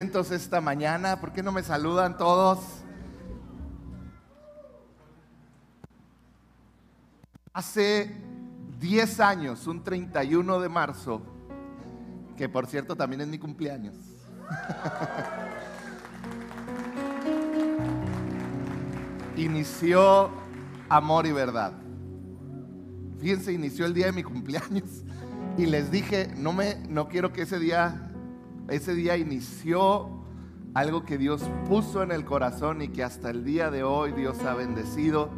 Esta mañana, ¿por qué no me saludan todos? Hace 10 años, un 31 de marzo, que por cierto también es mi cumpleaños. inició Amor y Verdad. Fíjense, inició el día de mi cumpleaños y les dije, no me no quiero que ese día ese día inició algo que Dios puso en el corazón y que hasta el día de hoy Dios ha bendecido.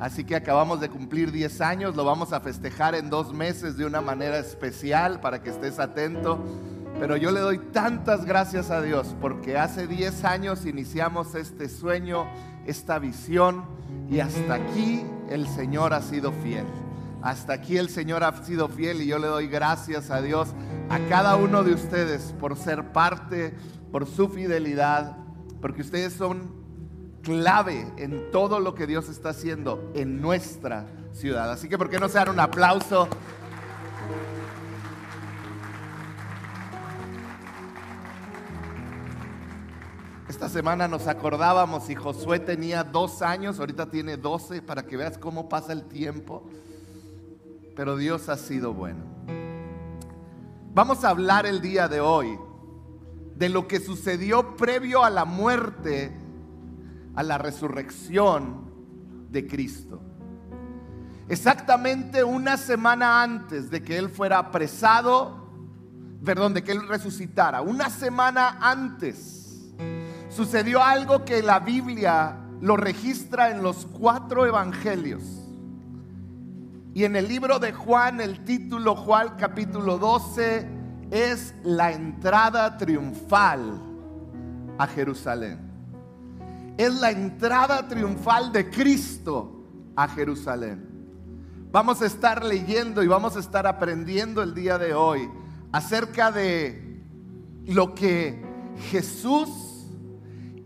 Así que acabamos de cumplir 10 años, lo vamos a festejar en dos meses de una manera especial para que estés atento. Pero yo le doy tantas gracias a Dios porque hace 10 años iniciamos este sueño, esta visión y hasta aquí el Señor ha sido fiel. Hasta aquí el Señor ha sido fiel y yo le doy gracias a Dios, a cada uno de ustedes por ser parte, por su fidelidad, porque ustedes son clave en todo lo que Dios está haciendo en nuestra ciudad. Así que, ¿por qué no se dan un aplauso? Esta semana nos acordábamos y Josué tenía dos años, ahorita tiene doce, para que veas cómo pasa el tiempo pero Dios ha sido bueno. Vamos a hablar el día de hoy de lo que sucedió previo a la muerte, a la resurrección de Cristo. Exactamente una semana antes de que Él fuera apresado, perdón, de que Él resucitara, una semana antes, sucedió algo que la Biblia lo registra en los cuatro evangelios. Y en el libro de Juan, el título Juan capítulo 12 es la entrada triunfal a Jerusalén. Es la entrada triunfal de Cristo a Jerusalén. Vamos a estar leyendo y vamos a estar aprendiendo el día de hoy acerca de lo que Jesús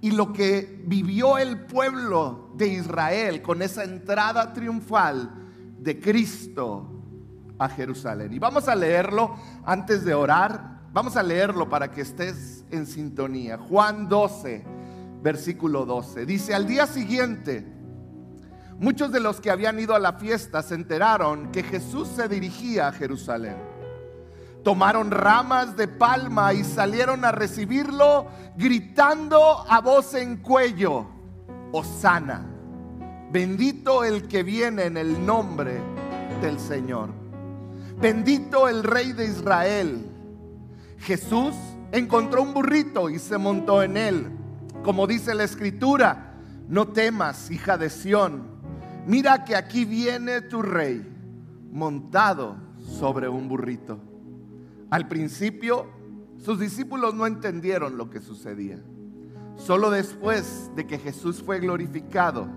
y lo que vivió el pueblo de Israel con esa entrada triunfal de Cristo a Jerusalén. Y vamos a leerlo antes de orar. Vamos a leerlo para que estés en sintonía. Juan 12, versículo 12. Dice, al día siguiente, muchos de los que habían ido a la fiesta se enteraron que Jesús se dirigía a Jerusalén. Tomaron ramas de palma y salieron a recibirlo gritando a voz en cuello, Osana Bendito el que viene en el nombre del Señor. Bendito el Rey de Israel. Jesús encontró un burrito y se montó en él. Como dice la escritura, no temas, hija de Sión. Mira que aquí viene tu rey montado sobre un burrito. Al principio, sus discípulos no entendieron lo que sucedía. Solo después de que Jesús fue glorificado,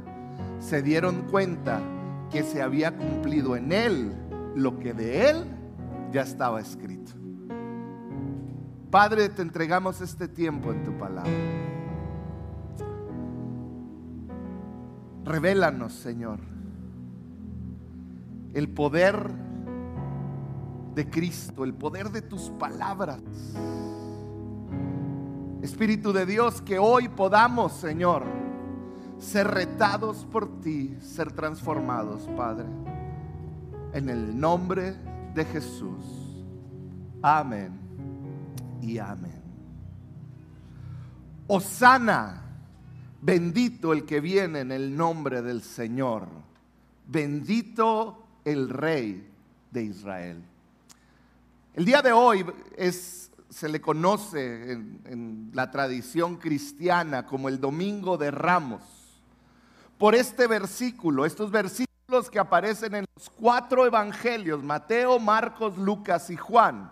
se dieron cuenta que se había cumplido en él lo que de él ya estaba escrito. Padre, te entregamos este tiempo en tu palabra. Revélanos, Señor, el poder de Cristo, el poder de tus palabras. Espíritu de Dios, que hoy podamos, Señor, ser retados por ti, ser transformados, Padre. En el nombre de Jesús. Amén y amén. Osana, bendito el que viene en el nombre del Señor. Bendito el Rey de Israel. El día de hoy es, se le conoce en, en la tradición cristiana como el Domingo de Ramos por este versículo, estos versículos que aparecen en los cuatro evangelios, Mateo, Marcos, Lucas y Juan,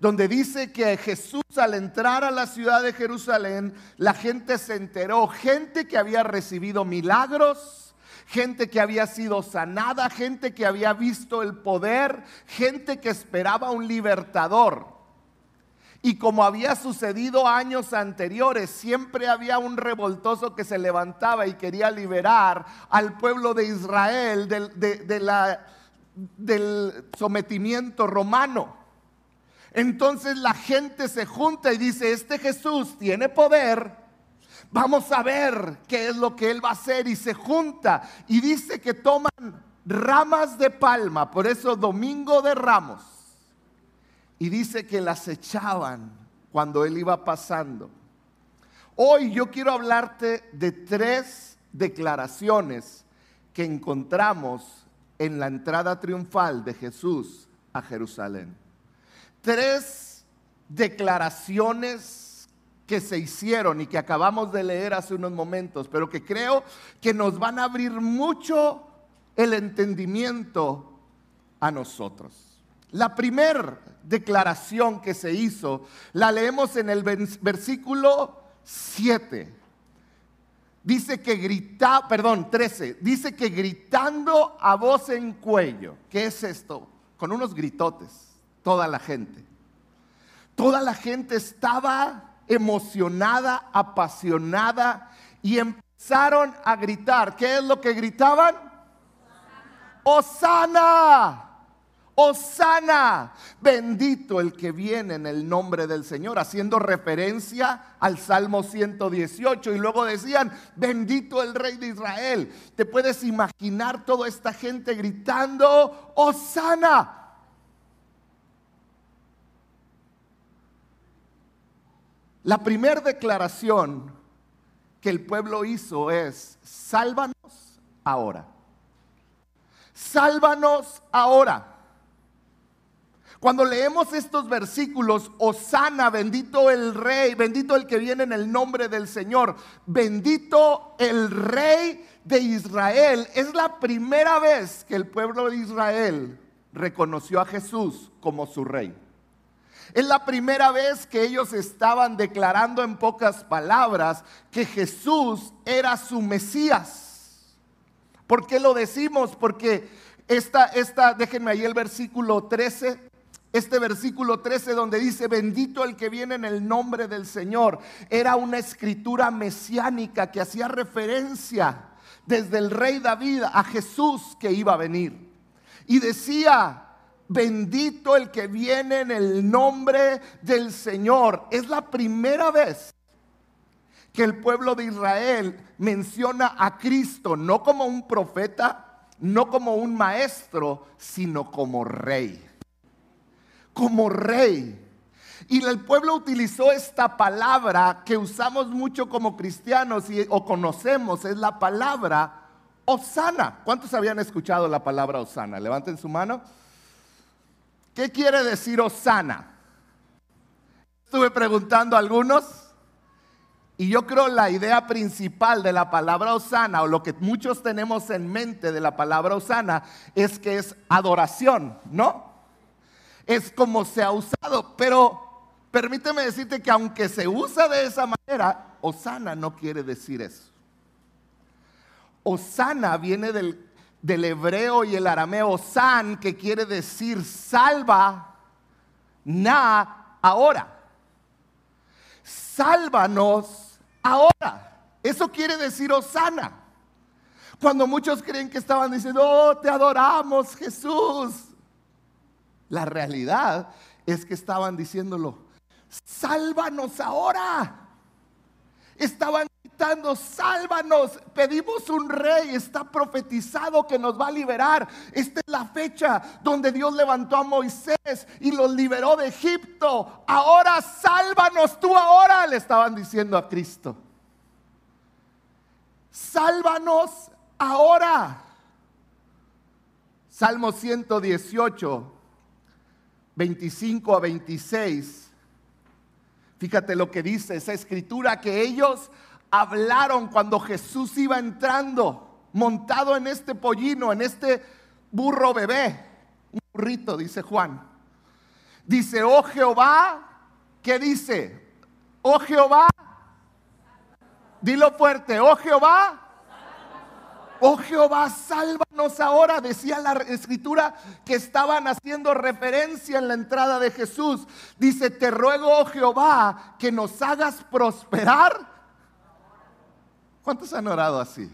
donde dice que Jesús al entrar a la ciudad de Jerusalén, la gente se enteró, gente que había recibido milagros, gente que había sido sanada, gente que había visto el poder, gente que esperaba un libertador. Y como había sucedido años anteriores, siempre había un revoltoso que se levantaba y quería liberar al pueblo de Israel del, sometimiento romano. Entonces la gente se junta y dice, este Jesús tiene poder, vamos a ver qué es lo que él va a hacer y se junta y dice que toman ramas de palma, por eso domingo de ramos, y dice que las echaban cuando él iba pasando. Hoy yo quiero hablarte de tres declaraciones que encontramos en la entrada triunfal de Jesús a Jerusalén tres declaraciones que se hicieron y que acabamos de leer hace unos momentos, pero que creo que nos van a abrir mucho el entendimiento a nosotros. La primera declaración que se hizo la leemos en el versículo 7. Dice que grita, perdón, 13, dice que gritando a voz en cuello. ¿Qué es esto? Con unos gritotes toda la gente. Toda la gente estaba emocionada, apasionada y empezaron a gritar. ¿Qué es lo que gritaban? Osana. Osana, bendito el que viene en el nombre del Señor, haciendo referencia al Salmo 118. Y luego decían, bendito el Rey de Israel. Te puedes imaginar toda esta gente gritando, Osana. La primera declaración que el pueblo hizo es, sálvanos ahora. Sálvanos ahora. Cuando leemos estos versículos, Osana, bendito el rey, bendito el que viene en el nombre del Señor, bendito el rey de Israel, es la primera vez que el pueblo de Israel reconoció a Jesús como su rey. Es la primera vez que ellos estaban declarando en pocas palabras que Jesús era su Mesías. ¿Por qué lo decimos? Porque esta, esta, déjenme ahí el versículo 13. Este versículo 13 donde dice, bendito el que viene en el nombre del Señor, era una escritura mesiánica que hacía referencia desde el rey David a Jesús que iba a venir. Y decía, Bendito el que viene en el nombre del Señor. Es la primera vez que el pueblo de Israel menciona a Cristo no como un profeta, no como un maestro, sino como rey. Como rey. Y el pueblo utilizó esta palabra que usamos mucho como cristianos y, o conocemos, es la palabra Osana. ¿Cuántos habían escuchado la palabra Osana? Levanten su mano. ¿Qué quiere decir Osana? Estuve preguntando a algunos y yo creo la idea principal de la palabra Osana o lo que muchos tenemos en mente de la palabra Osana es que es adoración, ¿no? Es como se ha usado, pero permíteme decirte que aunque se usa de esa manera, Osana no quiere decir eso. Osana viene del del hebreo y el arameo san, que quiere decir salva, na, ahora. Sálvanos ahora. Eso quiere decir Osana. Cuando muchos creen que estaban diciendo, oh, te adoramos Jesús. La realidad es que estaban diciéndolo, sálvanos ahora. Estaban gritando, sálvanos, pedimos un rey, está profetizado que nos va a liberar. Esta es la fecha donde Dios levantó a Moisés y los liberó de Egipto. Ahora sálvanos, tú ahora le estaban diciendo a Cristo. Sálvanos ahora. Salmo 118, 25 a 26 Fíjate lo que dice esa escritura que ellos hablaron cuando Jesús iba entrando, montado en este pollino, en este burro bebé, un burrito, dice Juan. Dice, oh Jehová, ¿qué dice? Oh Jehová, dilo fuerte, oh Jehová, Oh Jehová, sálvanos ahora, decía la escritura que estaban haciendo referencia en la entrada de Jesús. Dice, te ruego, oh Jehová, que nos hagas prosperar. ¿Cuántos han orado así?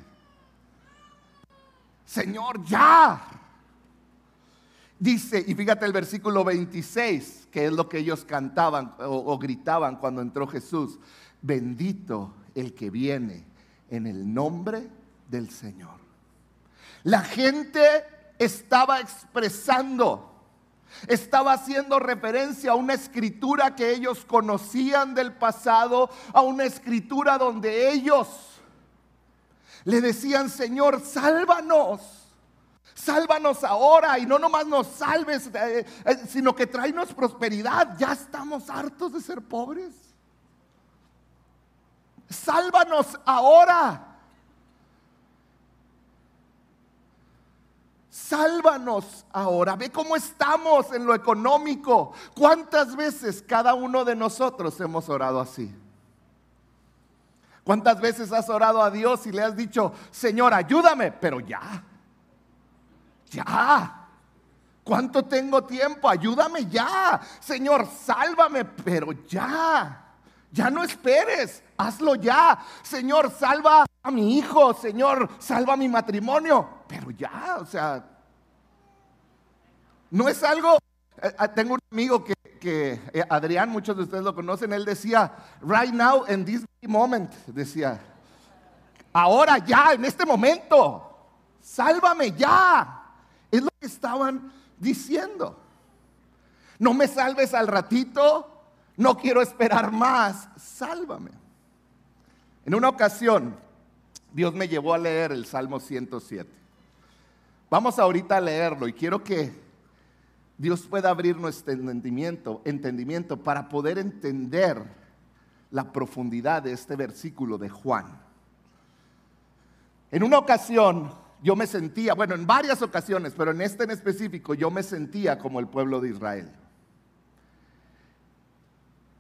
Señor, ya. Dice, y fíjate el versículo 26, que es lo que ellos cantaban o, gritaban cuando entró Jesús. Bendito el que viene en el nombre del Señor. La gente estaba expresando, estaba haciendo referencia a una escritura que ellos conocían del pasado, a una escritura donde ellos le decían, Señor, sálvanos. Sálvanos ahora y no nomás nos salves, eh, eh, sino que tráenos prosperidad. Ya estamos hartos de ser pobres. Sálvanos ahora. Sálvanos ahora. Ve cómo estamos en lo económico. ¿Cuántas veces cada uno de nosotros hemos orado así? ¿Cuántas veces has orado a Dios y le has dicho, Señor, ayúdame? Pero ya, ya. ¿Cuánto tengo tiempo? Ayúdame ya. Señor, sálvame, pero ya. Ya no esperes, hazlo ya. Señor, salva a mi hijo. Señor, salva mi matrimonio. Pero ya, o sea, no es algo... Eh, eh, tengo un amigo que, que eh, Adrián, muchos de ustedes lo conocen, él decía, right now, in this moment, decía, ahora ya, en este momento, sálvame ya. Es lo que estaban diciendo. No me salves al ratito, no quiero esperar más, sálvame. En una ocasión, Dios me llevó a leer el Salmo 107. Vamos ahorita a leerlo y quiero que Dios pueda abrir nuestro entendimiento, entendimiento para poder entender la profundidad de este versículo de Juan. En una ocasión yo me sentía, bueno, en varias ocasiones, pero en este en específico yo me sentía como el pueblo de Israel.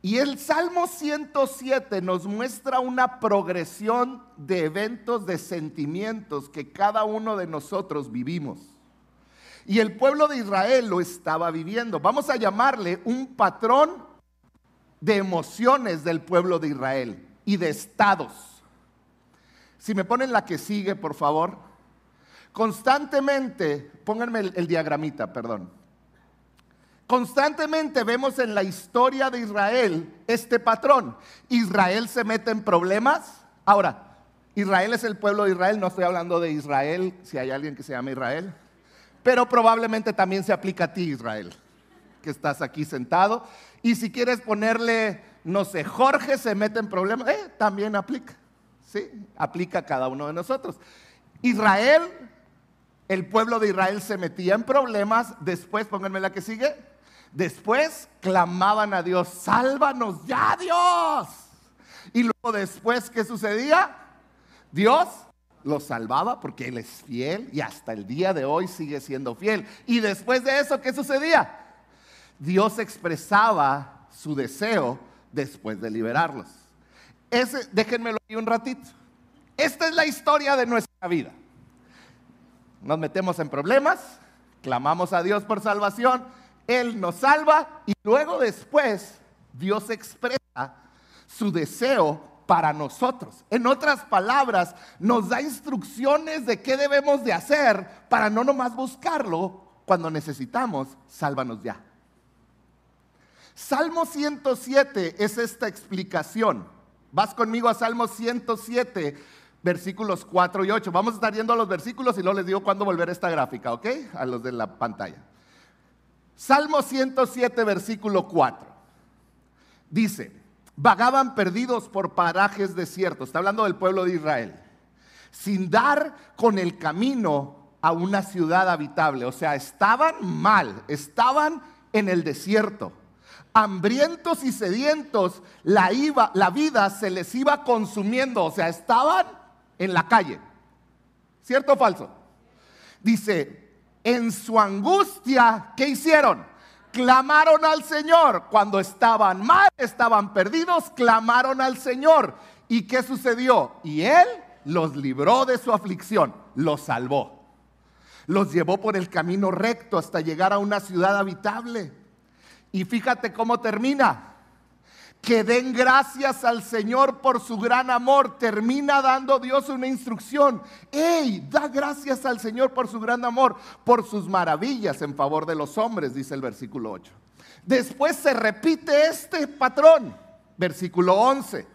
Y el Salmo 107 nos muestra una progresión de eventos, de sentimientos que cada uno de nosotros vivimos. Y el pueblo de Israel lo estaba viviendo. Vamos a llamarle un patrón de emociones del pueblo de Israel y de estados. Si me ponen la que sigue, por favor. Constantemente, pónganme el, diagramita, perdón. Constantemente vemos en la historia de Israel este patrón. Israel se mete en problemas. Ahora, Israel es el pueblo de Israel, no estoy hablando de Israel, si hay alguien que se llama Israel pero probablemente también se aplica a ti, Israel, que estás aquí sentado. Y si quieres ponerle, no sé, Jorge se mete en problemas, eh, también aplica. Sí, aplica a cada uno de nosotros. Israel, el pueblo de Israel se metía en problemas, después, pónganme la que sigue, después clamaban a Dios, sálvanos ya Dios. Y luego después, ¿qué sucedía? Dios lo salvaba porque Él es fiel y hasta el día de hoy sigue siendo fiel. Y después de eso, ¿qué sucedía? Dios expresaba su deseo después de liberarlos. Ese, déjenmelo ahí un ratito. Esta es la historia de nuestra vida. Nos metemos en problemas, clamamos a Dios por salvación, Él nos salva y luego después Dios expresa su deseo para nosotros. En otras palabras, nos da instrucciones de qué debemos de hacer para no nomás buscarlo cuando necesitamos, sálvanos ya. Salmo 107 es esta explicación. Vas conmigo a Salmo 107, versículos 4 y 8. Vamos a estar viendo los versículos y luego les digo cuándo volver a esta gráfica, ¿ok? A los de la pantalla. Salmo 107, versículo 4. Dice, vagaban perdidos por parajes desiertos, está hablando del pueblo de Israel, sin dar con el camino a una ciudad habitable. O sea, estaban mal, estaban en el desierto. Hambrientos y sedientos, la, iba, la vida se les iba consumiendo, o sea, estaban en la calle. ¿Cierto o falso? Dice, en su angustia, ¿qué hicieron? Clamaron al Señor. Cuando estaban mal, estaban perdidos, clamaron al Señor. ¿Y qué sucedió? Y Él los libró de su aflicción, los salvó. Los llevó por el camino recto hasta llegar a una ciudad habitable. Y fíjate cómo termina. Que den gracias al Señor por su gran amor. Termina dando Dios una instrucción. ¡Ey! Da gracias al Señor por su gran amor, por sus maravillas en favor de los hombres, dice el versículo 8. Después se repite este patrón, versículo 11.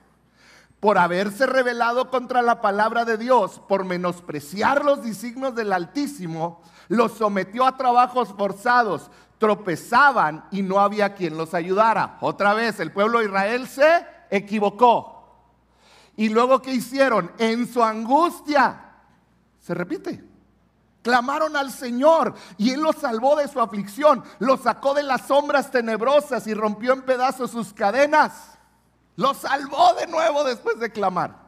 Por haberse rebelado contra la palabra de Dios, por menospreciar los designios del Altísimo, los sometió a trabajos forzados, tropezaban y no había quien los ayudara. Otra vez, el pueblo de Israel se equivocó. Y luego, ¿qué hicieron? En su angustia, se repite, clamaron al Señor y Él los salvó de su aflicción, los sacó de las sombras tenebrosas y rompió en pedazos sus cadenas. Los salvó de nuevo después de clamar.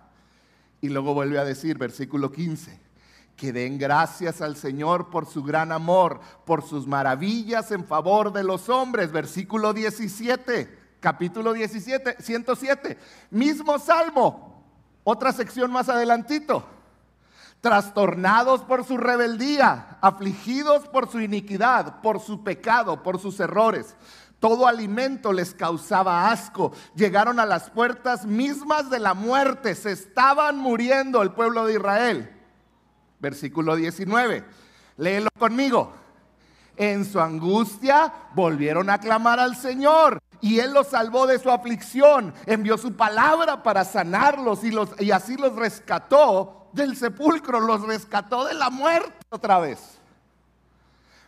Y luego vuelve a decir, versículo 15 que den gracias al Señor por su gran amor, por sus maravillas en favor de los hombres. Versículo 17, capítulo 17, 107. Mismo salmo, otra sección más adelantito. Trastornados por su rebeldía, afligidos por su iniquidad, por su pecado, por sus errores. Todo alimento les causaba asco. Llegaron a las puertas mismas de la muerte. Se estaban muriendo el pueblo de Israel versículo 19. Léelo conmigo. En su angustia volvieron a clamar al Señor y Él los salvó de su aflicción. Envió su palabra para sanarlos y, los, y así los rescató del sepulcro, los rescató de la muerte otra vez.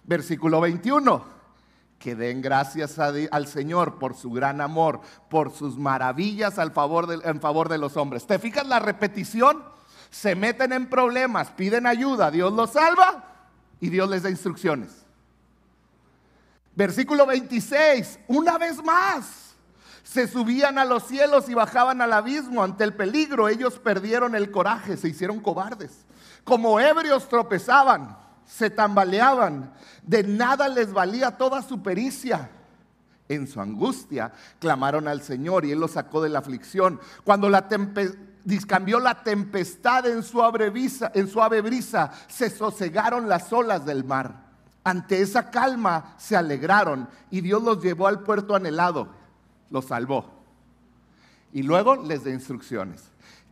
Versículo 21 que den gracias al Señor por su gran amor, por sus maravillas al favor en favor de los hombres. ¿Te fijas la repetición? Se meten en problemas, piden ayuda, Dios los salva y Dios les da instrucciones. Versículo 26, una vez más, se subían a los cielos y bajaban al abismo ante el peligro, ellos perdieron el coraje, se hicieron cobardes. Como ebrios tropezaban, se tambaleaban, de nada les valía toda su pericia. En su angustia clamaron al Señor y Él los sacó de la aflicción. Cuando la tempestad discambió la tempestad en suave, brisa, en suave brisa, se sosegaron las olas del mar. Ante esa calma se alegraron y Dios los llevó al puerto anhelado, los salvó. Y luego les da instrucciones.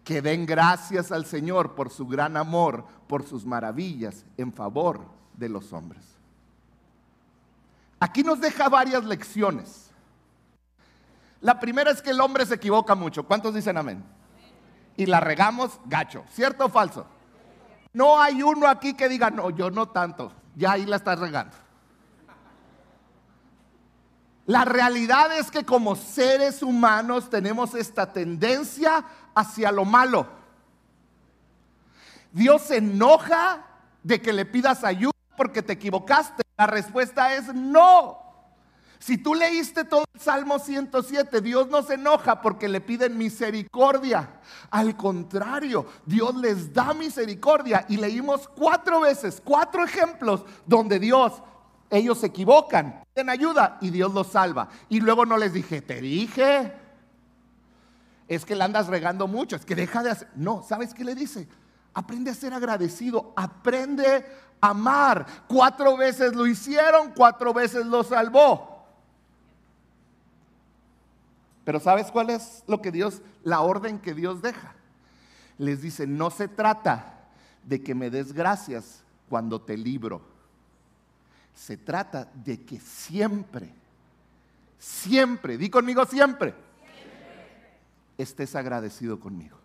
Que den gracias al Señor por su gran amor, por sus maravillas en favor de los hombres. Aquí nos deja varias lecciones. La primera es que el hombre se equivoca mucho. ¿Cuántos dicen amén? Y la regamos gacho. ¿Cierto o falso? No hay uno aquí que diga, no, yo no tanto, ya ahí la estás regando. La realidad es que como seres humanos tenemos esta tendencia hacia lo malo. Dios se enoja de que le pidas ayuda porque te equivocaste. La respuesta es no. Si tú leíste todo el Salmo 107, Dios no se enoja porque le piden misericordia. Al contrario, Dios les da misericordia. Y leímos cuatro veces, cuatro ejemplos donde Dios, ellos se equivocan, piden ayuda y Dios los salva. Y luego no les dije, te dije, es que la andas regando mucho, es que deja de hacer. No, ¿sabes qué le dice? Aprende a ser agradecido, aprende a amar. Cuatro veces lo hicieron, cuatro veces lo salvó. Pero ¿sabes cuál es lo que Dios, la orden que Dios deja? Les dice, no se trata de que me des gracias cuando te libro. Se trata de que siempre, siempre, di conmigo siempre, estés agradecido conmigo.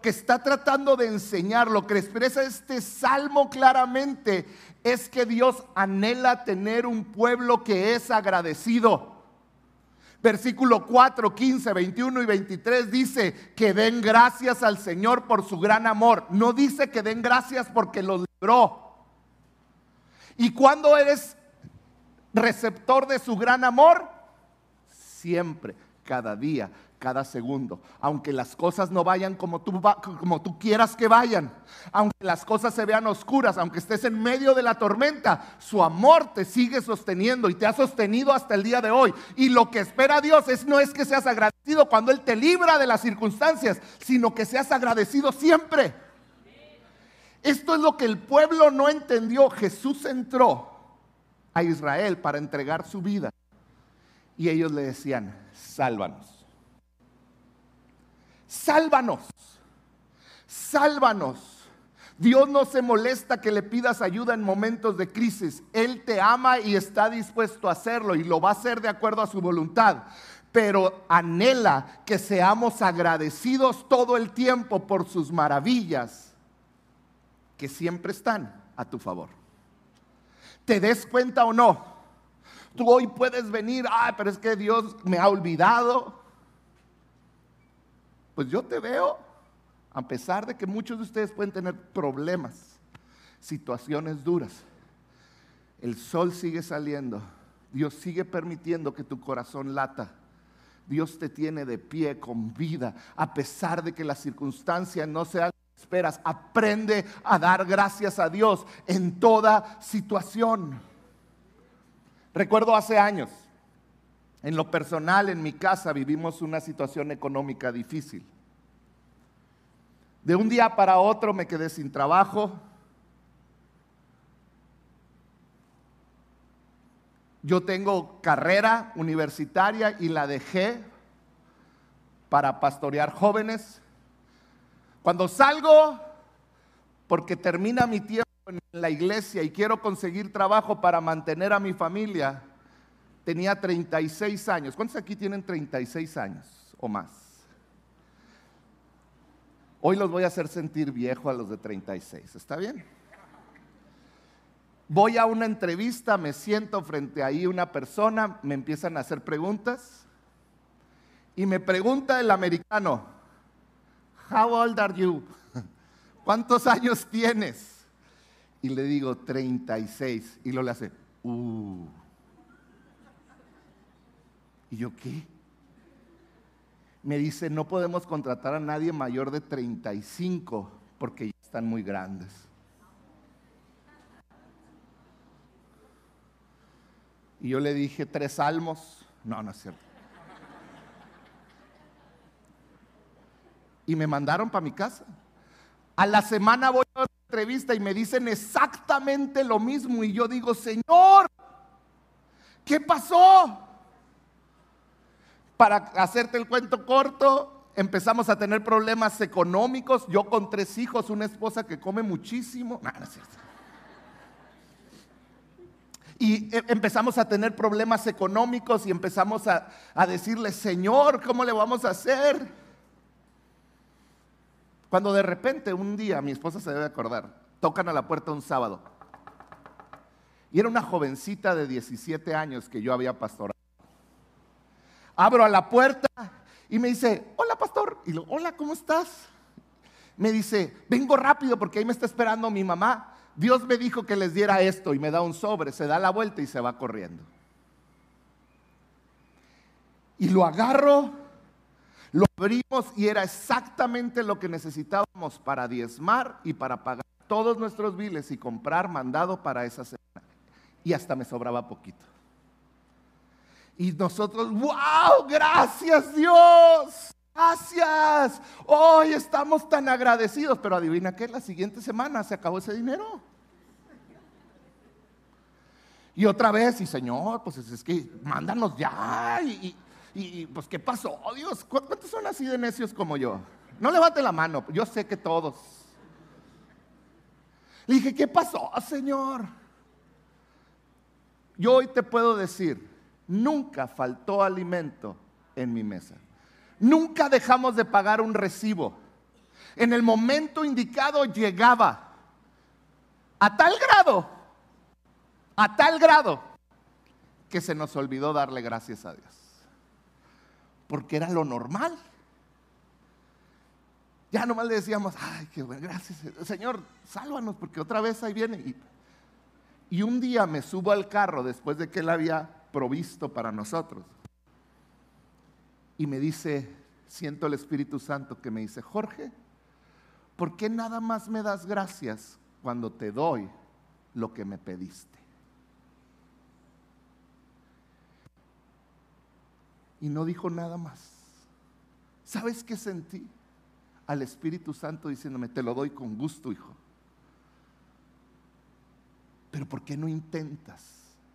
Que está tratando de enseñar, lo que expresa este salmo claramente, es que Dios anhela tener un pueblo que es agradecido. Versículo 4, 15, 21 y 23 dice que den gracias al Señor por su gran amor. No dice que den gracias porque los libró. ¿Y cuando eres receptor de su gran amor? Siempre, cada día, cada segundo. Aunque las cosas no vayan como tú, como tú quieras que vayan, aunque las cosas se vean oscuras, aunque estés en medio de la tormenta, su amor te sigue sosteniendo y te ha sostenido hasta el día de hoy. Y lo que espera Dios es no es que seas agradecido cuando Él te libra de las circunstancias, sino que seas agradecido siempre. Esto es lo que el pueblo no entendió. Jesús entró a Israel para entregar su vida. Y ellos le decían, sálvanos. Sálvanos. Sálvanos. Dios no se molesta que le pidas ayuda en momentos de crisis. Él te ama y está dispuesto a hacerlo y lo va a hacer de acuerdo a su voluntad. Pero anhela que seamos agradecidos todo el tiempo por sus maravillas que siempre están a tu favor. ¿Te des cuenta o no? Tú hoy puedes venir, ah, pero es que Dios me ha olvidado. Pues yo te veo a pesar de que muchos de ustedes pueden tener problemas, situaciones duras, el sol sigue saliendo, Dios sigue permitiendo que tu corazón lata. Dios te tiene de pie con vida, a pesar de que las circunstancias no sean esperas. Aprende a dar gracias a Dios en toda situación. Recuerdo hace años, en lo personal, en mi casa vivimos una situación económica difícil. De un día para otro me quedé sin trabajo. Yo tengo carrera universitaria y la dejé para pastorear jóvenes. Cuando salgo, porque termina mi tiempo en la iglesia y quiero conseguir trabajo para mantener a mi familia, tenía 36 años. ¿Cuántos aquí tienen 36 años o más? Hoy los voy a hacer sentir viejo a los de 36, ¿está bien? Voy a una entrevista, me siento frente a una persona, me empiezan a hacer preguntas y me pregunta el americano, How old are you? ¿Cuántos años tienes? Y le digo 36 y lo le hace, uh. ¿Y yo qué? me dice, no podemos contratar a nadie mayor de 35 porque ya están muy grandes. Y yo le dije, tres salmos. No, no es cierto. Y me mandaron para mi casa. A la semana voy a una entrevista y me dicen exactamente lo mismo. Y yo digo, Señor, ¿qué pasó? Para hacerte el cuento corto, empezamos a tener problemas económicos. Yo con tres hijos, una esposa que come muchísimo. Y e, empezamos a tener problemas económicos y empezamos a, a decirle, Señor, ¿cómo le vamos a hacer? Cuando de repente un día, mi esposa se debe acordar, tocan a la puerta un sábado. Y era una jovencita de 17 años que yo había pastorado. Abro a la puerta y me dice, hola pastor. Y hola, ¿cómo estás? Me dice, vengo rápido porque ahí me está esperando mi mamá. Dios me dijo que les diera esto y me da un sobre, se da la vuelta y se va corriendo. Y lo agarro, lo abrimos y era exactamente lo que necesitábamos para diezmar y para pagar todos nuestros biles y comprar mandado para esa semana. Y hasta me sobraba poquito. Y nosotros, wow, gracias Dios, gracias. Hoy estamos tan agradecidos, pero adivina qué, la siguiente semana se acabó ese dinero. Y otra vez, y Señor, pues es, que mándanos ya. Y, pues, ¿qué pasó, Dios? ¿Cuántos son así de necios como yo? No levante la mano, yo sé que todos. Le dije, ¿qué pasó, Señor? Yo hoy te puedo decir, Nunca faltó alimento en mi mesa. Nunca dejamos de pagar un recibo. En el momento indicado llegaba. A tal grado, a tal grado, que se nos olvidó darle gracias a Dios. Porque era lo normal. Ya nomás le decíamos, ay, qué bueno, gracias. Señor, sálvanos porque otra vez ahí viene. Y, y un día me subo al carro después de que él había provisto para nosotros. Y me dice, siento el Espíritu Santo que me dice, Jorge, ¿por qué nada más me das gracias cuando te doy lo que me pediste? Y no dijo nada más. ¿Sabes qué sentí? Al Espíritu Santo diciéndome, te lo doy con gusto, hijo. Pero ¿por qué no intentas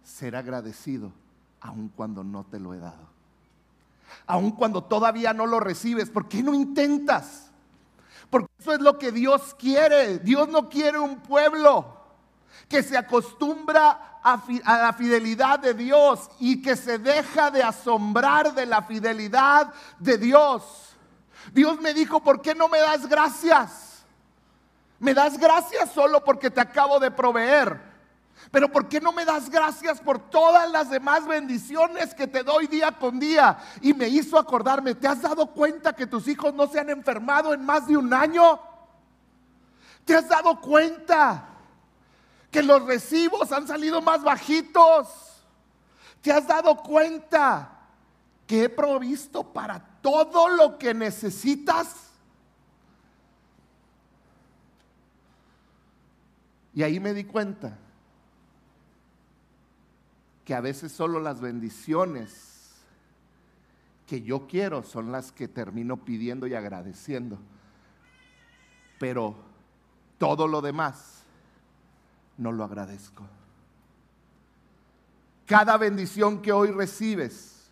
ser agradecido aun cuando no te lo he dado. aun cuando todavía no lo recibes? ¿Por qué no intentas? Porque eso es lo que Dios quiere. Dios no quiere un pueblo que se acostumbra a, la fidelidad de Dios y que se deja de asombrar de la fidelidad de Dios. Dios me dijo, ¿por qué no me das gracias? Me das gracias solo porque te acabo de proveer. Pero ¿por qué no me das gracias por todas las demás bendiciones que te doy día con día? Y me hizo acordarme, ¿te has dado cuenta que tus hijos no se han enfermado en más de un año? ¿Te has dado cuenta que los recibos han salido más bajitos? ¿Te has dado cuenta que he provisto para todo lo que necesitas? Y ahí me di cuenta que a veces solo las bendiciones que yo quiero son las que termino pidiendo y agradeciendo. Pero todo lo demás no lo agradezco. Cada bendición que hoy recibes,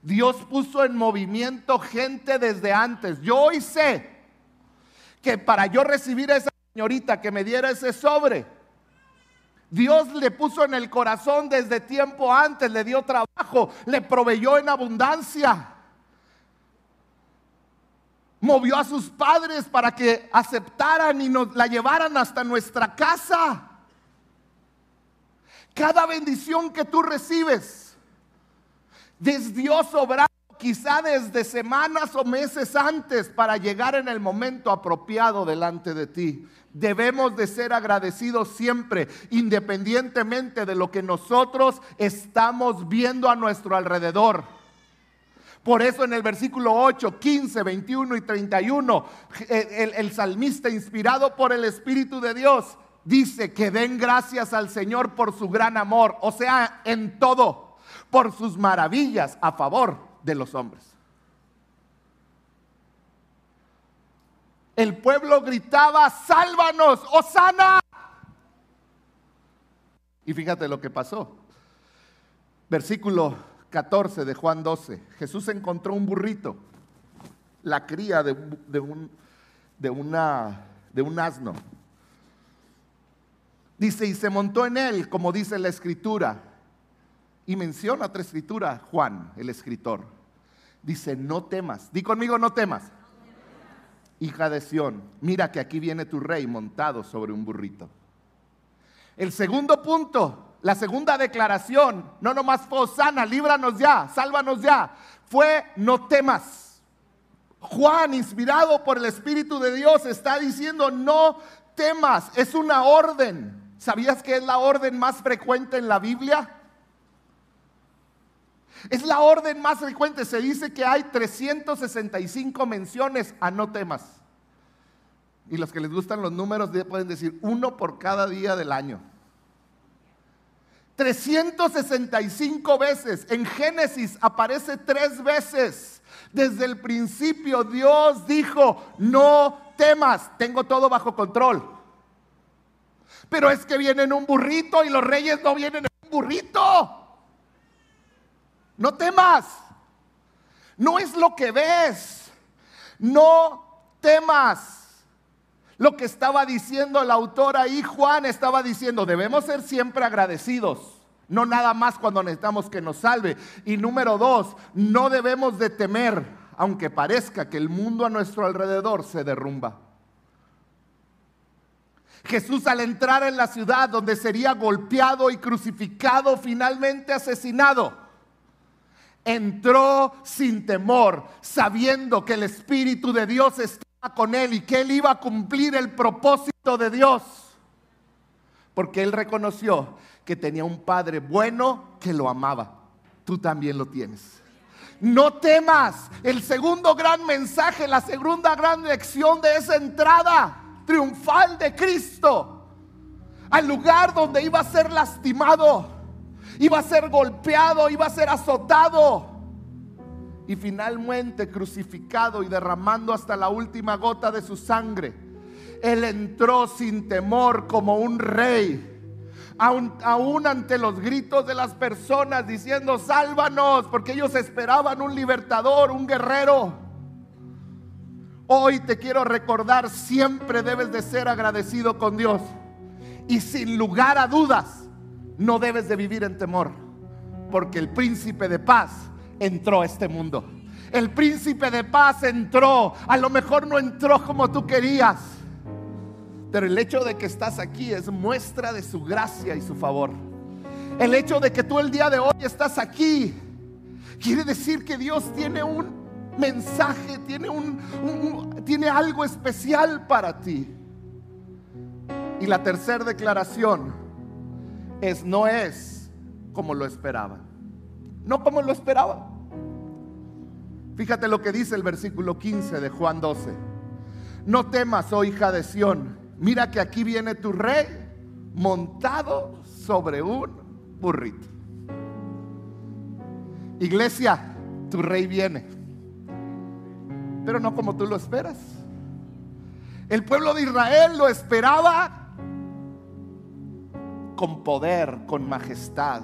Dios puso en movimiento gente desde antes. Yo hoy sé que para yo recibir a esa señorita que me diera ese sobre, Dios le puso en el corazón desde tiempo antes, le dio trabajo, le proveyó en abundancia. Movió a sus padres para que aceptaran y nos la llevaran hasta nuestra casa. Cada bendición que tú recibes, desde Dios obrando quizá desde semanas o meses antes para llegar en el momento apropiado delante de ti. Debemos de ser agradecidos siempre, independientemente de lo que nosotros estamos viendo a nuestro alrededor. Por eso en el versículo 8, 15, 21 y 31, eh, el, el, salmista inspirado por el Espíritu de Dios dice que den gracias al Señor por su gran amor, o sea, en todo, por sus maravillas a favor de los hombres. el pueblo gritaba, sálvanos, Osana. Y fíjate lo que pasó. Versículo 14 de Juan 12. Jesús encontró un burrito, la cría de, un, de, una, de un asno. Dice, y se montó en él, como dice la escritura. Y menciona otra escritura, Juan, el escritor. Dice, no temas. Di conmigo, no temas hija de Sión, mira que aquí viene tu rey montado sobre un burrito. El segundo punto, la segunda declaración, no nomás fue sana, líbranos ya, sálvanos ya, fue no temas. Juan, inspirado por el Espíritu de Dios, está diciendo no temas, es una orden. ¿Sabías que es la orden más frecuente en la Biblia? Es la orden más frecuente. Se dice que hay 365 menciones a no temas. Y los que les gustan los números pueden decir uno por cada día del año. 365 veces. En Génesis aparece tres veces. Desde el principio Dios dijo, no temas, tengo todo bajo control. Pero es que vienen un burrito y los reyes no vienen en un burrito. No temas. No es lo que ves. No temas. Lo que estaba diciendo el autor ahí, Juan, estaba diciendo, debemos ser siempre agradecidos. No nada más cuando necesitamos que nos salve. Y número dos, no debemos de temer, aunque parezca que el mundo a nuestro alrededor se derrumba. Jesús al entrar en la ciudad donde sería golpeado y crucificado, finalmente asesinado entró sin temor, sabiendo que el Espíritu de Dios estaba con él y que él iba a cumplir el propósito de Dios. Porque él reconoció que tenía un Padre bueno que lo amaba. Tú también lo tienes. No temas. El segundo gran mensaje, la segunda gran lección de esa entrada triunfal de Cristo al lugar donde iba a ser lastimado iba a ser golpeado, iba a ser azotado y finalmente crucificado y derramando hasta la última gota de su sangre. Él entró sin temor como un rey, aún, ante los gritos de las personas diciendo, sálvanos, porque ellos esperaban un libertador, un guerrero. Hoy te quiero recordar, siempre debes de ser agradecido con Dios. Y sin lugar a dudas, no debes de vivir en temor, porque el príncipe de paz entró a este mundo. El príncipe de paz entró, a lo mejor no entró como tú querías, pero el hecho de que estás aquí es muestra de su gracia y su favor. El hecho de que tú el día de hoy estás aquí quiere decir que Dios tiene un mensaje, tiene, un, tiene algo especial para ti. Y la tercera declaración es no es como lo esperaba. No como lo esperaba. Fíjate lo que dice el versículo 15 de Juan 12. No temas, oh hija de Sión mira que aquí viene tu rey montado sobre un burrito. Iglesia, tu rey viene, pero no como tú lo esperas. El pueblo de Israel lo esperaba con poder, con majestad,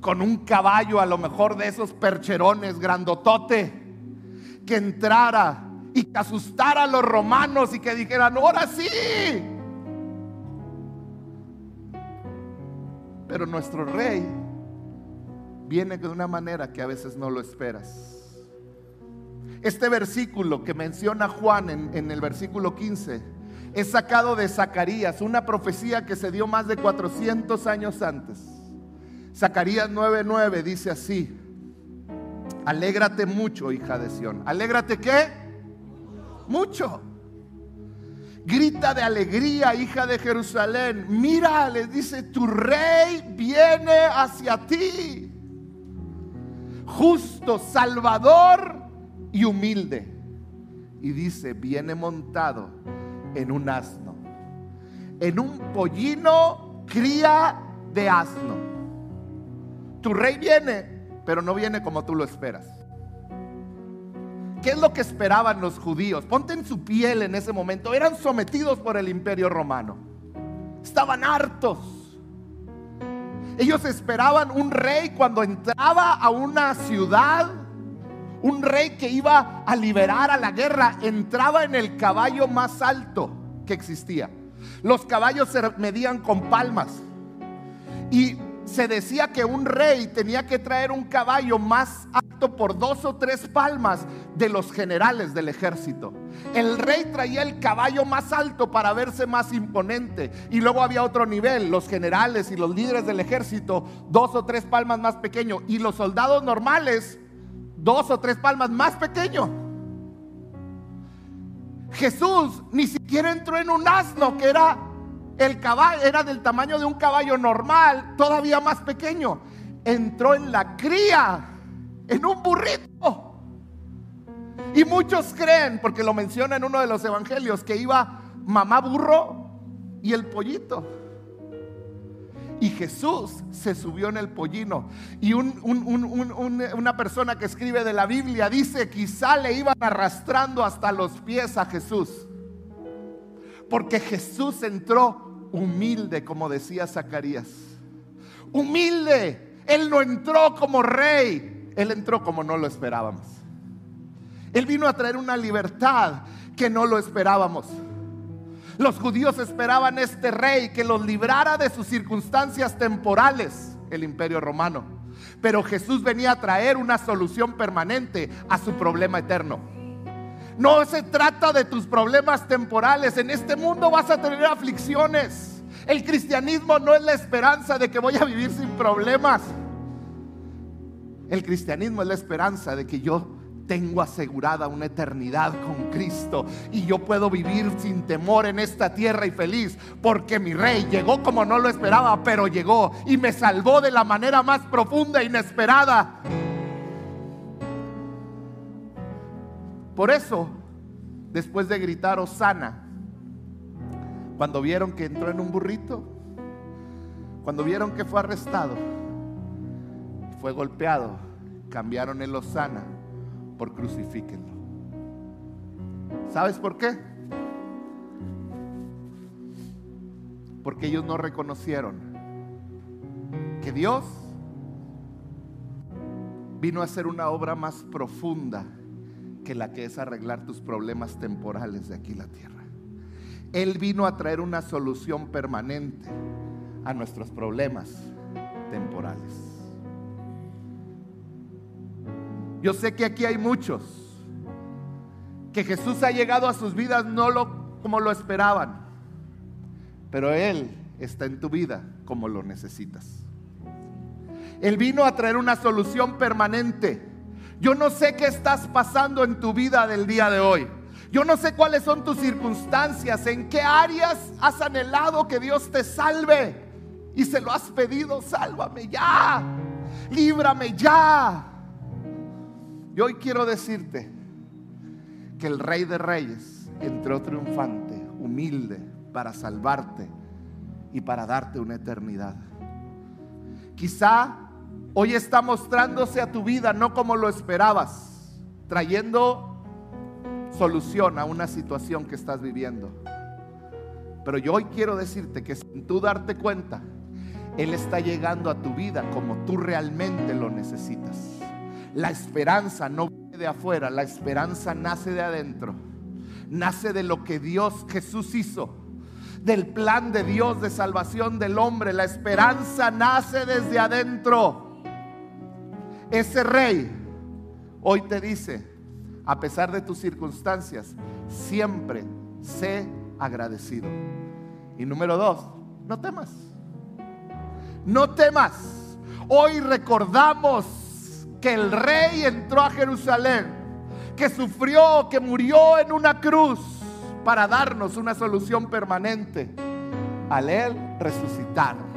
con un caballo a lo mejor de esos percherones grandotote que entrara y que asustara a los romanos y que dijeran, ahora sí. Pero nuestro rey viene de una manera que a veces no lo esperas. Este versículo que menciona Juan en, en el versículo 15 es sacado de Zacarías, una profecía que se dio más de 400 años antes. Zacarías 9:9 dice así: Alégrate mucho, hija de Sión. ¿Alégrate qué? mucho. Grita de alegría, hija de Jerusalén. Mira, le dice, tu rey viene hacia ti. Justo, salvador y humilde. Y dice, viene montado en un asno. En un pollino cría de asno. Tu rey viene, pero no viene como tú lo esperas. ¿Qué es lo que esperaban los judíos? Ponte en su piel en ese momento. Eran sometidos por el imperio romano. Estaban hartos. Ellos esperaban un rey cuando entraba a una ciudad, un rey que iba a liberar a la guerra, entraba en el caballo más alto que existía. Los caballos se medían con palmas. Y se decía que un rey tenía que traer un caballo más alto por dos o tres palmas de los generales del ejército. El rey traía el caballo más alto para verse más imponente. Y luego había otro nivel, los generales y los líderes del ejército, dos o tres palmas más pequeño. Y los soldados normales, dos o tres palmas más pequeño. Jesús ni siquiera entró en un asno que era el caballo era del tamaño de un caballo normal, todavía más pequeño. Entró en la cría, en un burrito. Y muchos creen, porque lo menciona en uno de los evangelios, que iba mamá burro y el pollito. Y Jesús se subió en el pollino. Y una persona que escribe de la Biblia dice, quizá le iban arrastrando hasta los pies a Jesús. Porque Jesús entró humilde, como decía Zacarías. Humilde. Él no entró como rey, él entró como no lo esperábamos. Él vino a traer una libertad que no lo esperábamos. Los judíos esperaban este rey que los librara de sus circunstancias temporales, el imperio romano. Pero Jesús venía a traer una solución permanente a su problema eterno. No se trata de tus problemas temporales. En este mundo vas a tener aflicciones. El cristianismo no es la esperanza de que voy a vivir sin problemas. El cristianismo es la esperanza de que yo tengo asegurada una eternidad con Cristo y yo puedo vivir sin temor en esta tierra y feliz porque mi rey llegó como no lo esperaba, pero llegó y me salvó de la manera más profunda e inesperada. Por eso, después de gritar Osana, cuando vieron que entró en un burrito, cuando vieron que fue arrestado, fue golpeado, cambiaron el Osana por crucifíquenlo. ¿Sabes por qué? Porque ellos no reconocieron que Dios vino a hacer una obra más profunda que la que es arreglar tus problemas temporales de aquí la tierra. Él vino a traer una solución permanente a nuestros problemas temporales. Yo sé que aquí hay muchos que Jesús ha llegado a sus vidas no lo, como lo esperaban, pero Él está en tu vida como lo necesitas. Él vino a traer una solución permanente. Yo no sé qué estás pasando en tu vida del día de hoy. Yo no sé cuáles son tus circunstancias, en qué áreas has anhelado que Dios te salve y se lo has pedido, sálvame ya, líbrame ya. Y hoy quiero decirte que el Rey de Reyes entró triunfante, humilde, para salvarte y para darte una eternidad. Quizá hoy está mostrándose a tu vida no como lo esperabas, trayendo solución a una situación que estás viviendo. Pero yo hoy quiero decirte que sin tú darte cuenta, Él está llegando a tu vida como tú realmente lo necesitas. La esperanza no viene de afuera, la esperanza nace de adentro. Nace de lo que Dios Jesús hizo, del plan de Dios de salvación del hombre. La esperanza nace desde adentro. Ese rey hoy te dice, a pesar de tus circunstancias, siempre sé agradecido. Y número dos, no temas. No temas. Hoy recordamos que el rey entró a Jerusalén, que sufrió, que murió en una cruz para darnos una solución permanente al él resucitar